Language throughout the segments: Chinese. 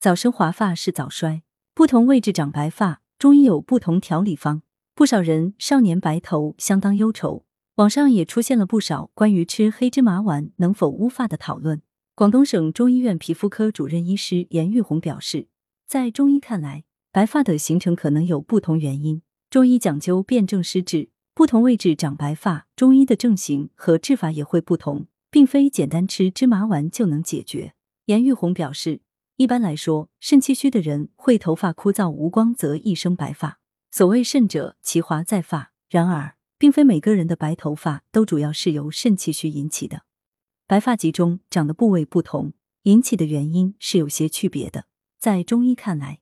早生华发是早衰，不同位置长白发，中医有不同调理方。不少人少年白头相当忧愁，网上也出现了不少关于吃黑芝麻丸能否乌发的讨论。广东省中医院皮肤科主任医师严玉红表示，在中医看来，白发的形成可能有不同原因。中医讲究辨证施治，不同位置长白发，中医的症型和治法也会不同，并非简单吃芝麻丸就能解决。严玉红表示，一般来说，肾气虚的人会头发枯燥无光泽，一生白发。所谓肾者，其华在发。然而，并非每个人的白头发都主要是由肾气虚引起的。白发集中长的部位不同，引起的原因是有些区别的。在中医看来，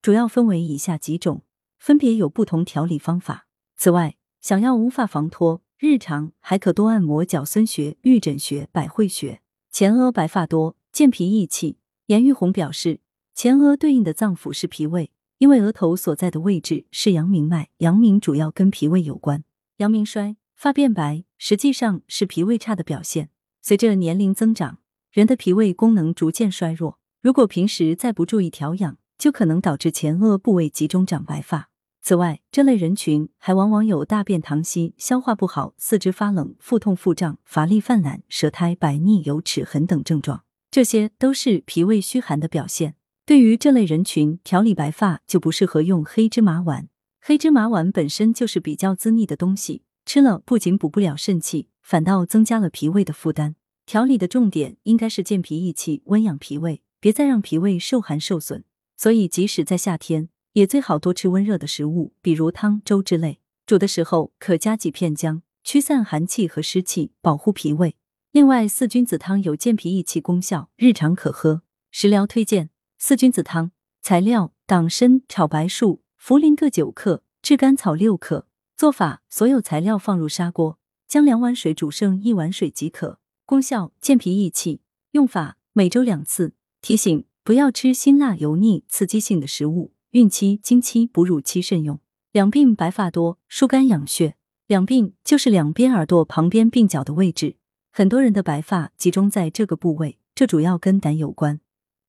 主要分为以下几种，分别有不同调理方法。此外，想要无发防脱，日常还可多按摩脚孙穴、玉枕穴、百会穴。前额白发多，健脾益气。严玉红表示，前额对应的脏腑是脾胃。因为额头所在的位置是阳明脉，阳明主要跟脾胃有关。阳明衰，发变白，实际上是脾胃差的表现。随着年龄增长，人的脾胃功能逐渐衰弱。如果平时再不注意调养，就可能导致前额部位集中长白发。此外，这类人群还往往有大便溏稀、消化不好、四肢发冷、腹痛腹胀、乏力泛懒、舌苔白腻、有齿痕等症状，这些都是脾胃虚寒的表现。对于这类人群，调理白发就不适合用黑芝麻丸。黑芝麻丸本身就是比较滋腻的东西，吃了不仅补不了肾气，反倒增加了脾胃的负担。调理的重点应该是健脾益气、温养脾胃，别再让脾胃受寒受损。所以，即使在夏天，也最好多吃温热的食物，比如汤、粥之类。煮的时候可加几片姜，驱散寒气和湿气，保护脾胃。另外，四君子汤有健脾益气功效，日常可喝。食疗推荐。四君子汤材料：党参、炒白术、茯苓各九克，炙甘草六克。做法：所有材料放入砂锅，将两碗水煮剩一碗水即可。功效：健脾益气。用法：每周两次。提醒：不要吃辛辣、油腻、刺激性的食物。孕期、经期、哺乳期慎用。两鬓白发多，疏肝养血。两鬓就是两边耳朵旁边鬓角的位置，很多人的白发集中在这个部位，这主要跟胆有关。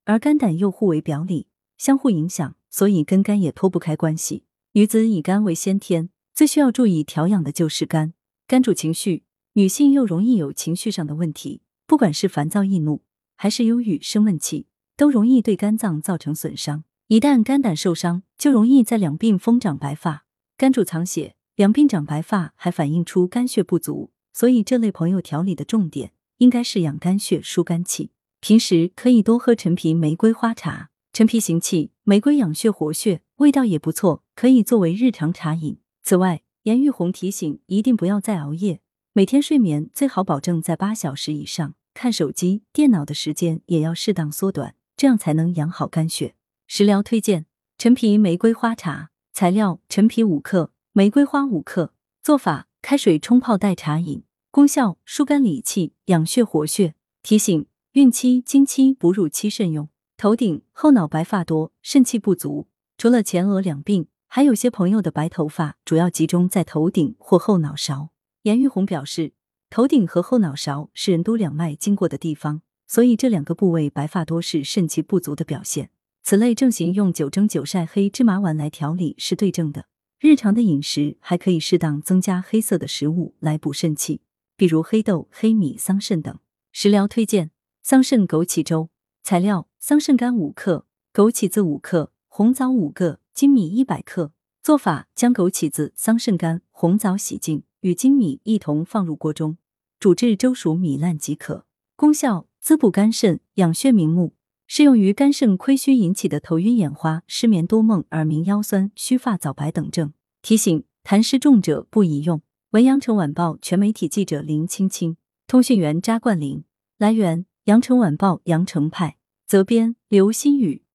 而肝胆又互为表里，相互影响，所以跟肝也脱不开关系。女子以肝为先天，最需要注意调养的就是肝。肝主情绪，女性又容易有情绪上的问题，不管是烦躁易怒，还是忧郁生闷气，都容易对肝脏造成损伤。一旦肝胆受伤，就容易在两鬓疯长白发。肝主藏血，两鬓长白发还反映出肝血不足，所以这类朋友调理的重点应该是养肝血、疏肝气。平时可以多喝陈皮玫瑰花茶，陈皮行气，玫瑰养血活血，味道也不错，可以作为日常茶饮。此外，严玉红提醒，一定不要再熬夜，每天睡眠最好保证在八小时以上，看手机、电脑的时间也要适当缩短，这样才能养好肝血。食疗推荐：陈皮玫瑰花茶。材料：陈皮五克，玫瑰花五克。做法：开水冲泡代茶饮。功效：疏肝理气，养血活血。提醒。孕期、经期、哺乳期慎用。头顶、后脑白发多，肾气不足。除了前额两鬓，还有些朋友的白头发主要集中在头顶或后脑勺。严玉红表示，头顶和后脑勺是任督两脉经过的地方，所以这两个部位白发多是肾气不足的表现。此类症型用九蒸九晒黑芝麻丸来调理是对症的。日常的饮食还可以适当增加黑色的食物来补肾气，比如黑豆、黑米、桑葚等。食疗推荐。桑葚枸杞粥材料：桑葚干五克，枸杞子五克，红枣五个，粳米一百克。做法：将枸杞子、桑葚干、红枣洗净，与粳米一同放入锅中，煮至粥熟米烂即可。功效：滋补肝肾，养血明目，适用于肝肾亏虚引起的头晕眼花、失眠多梦、耳鸣腰酸、须发早白等症。提醒：痰湿重者不宜用。文阳城晚报全媒体记者林青青，通讯员扎冠林。来源。阳城晚报阳城派责编刘新宇。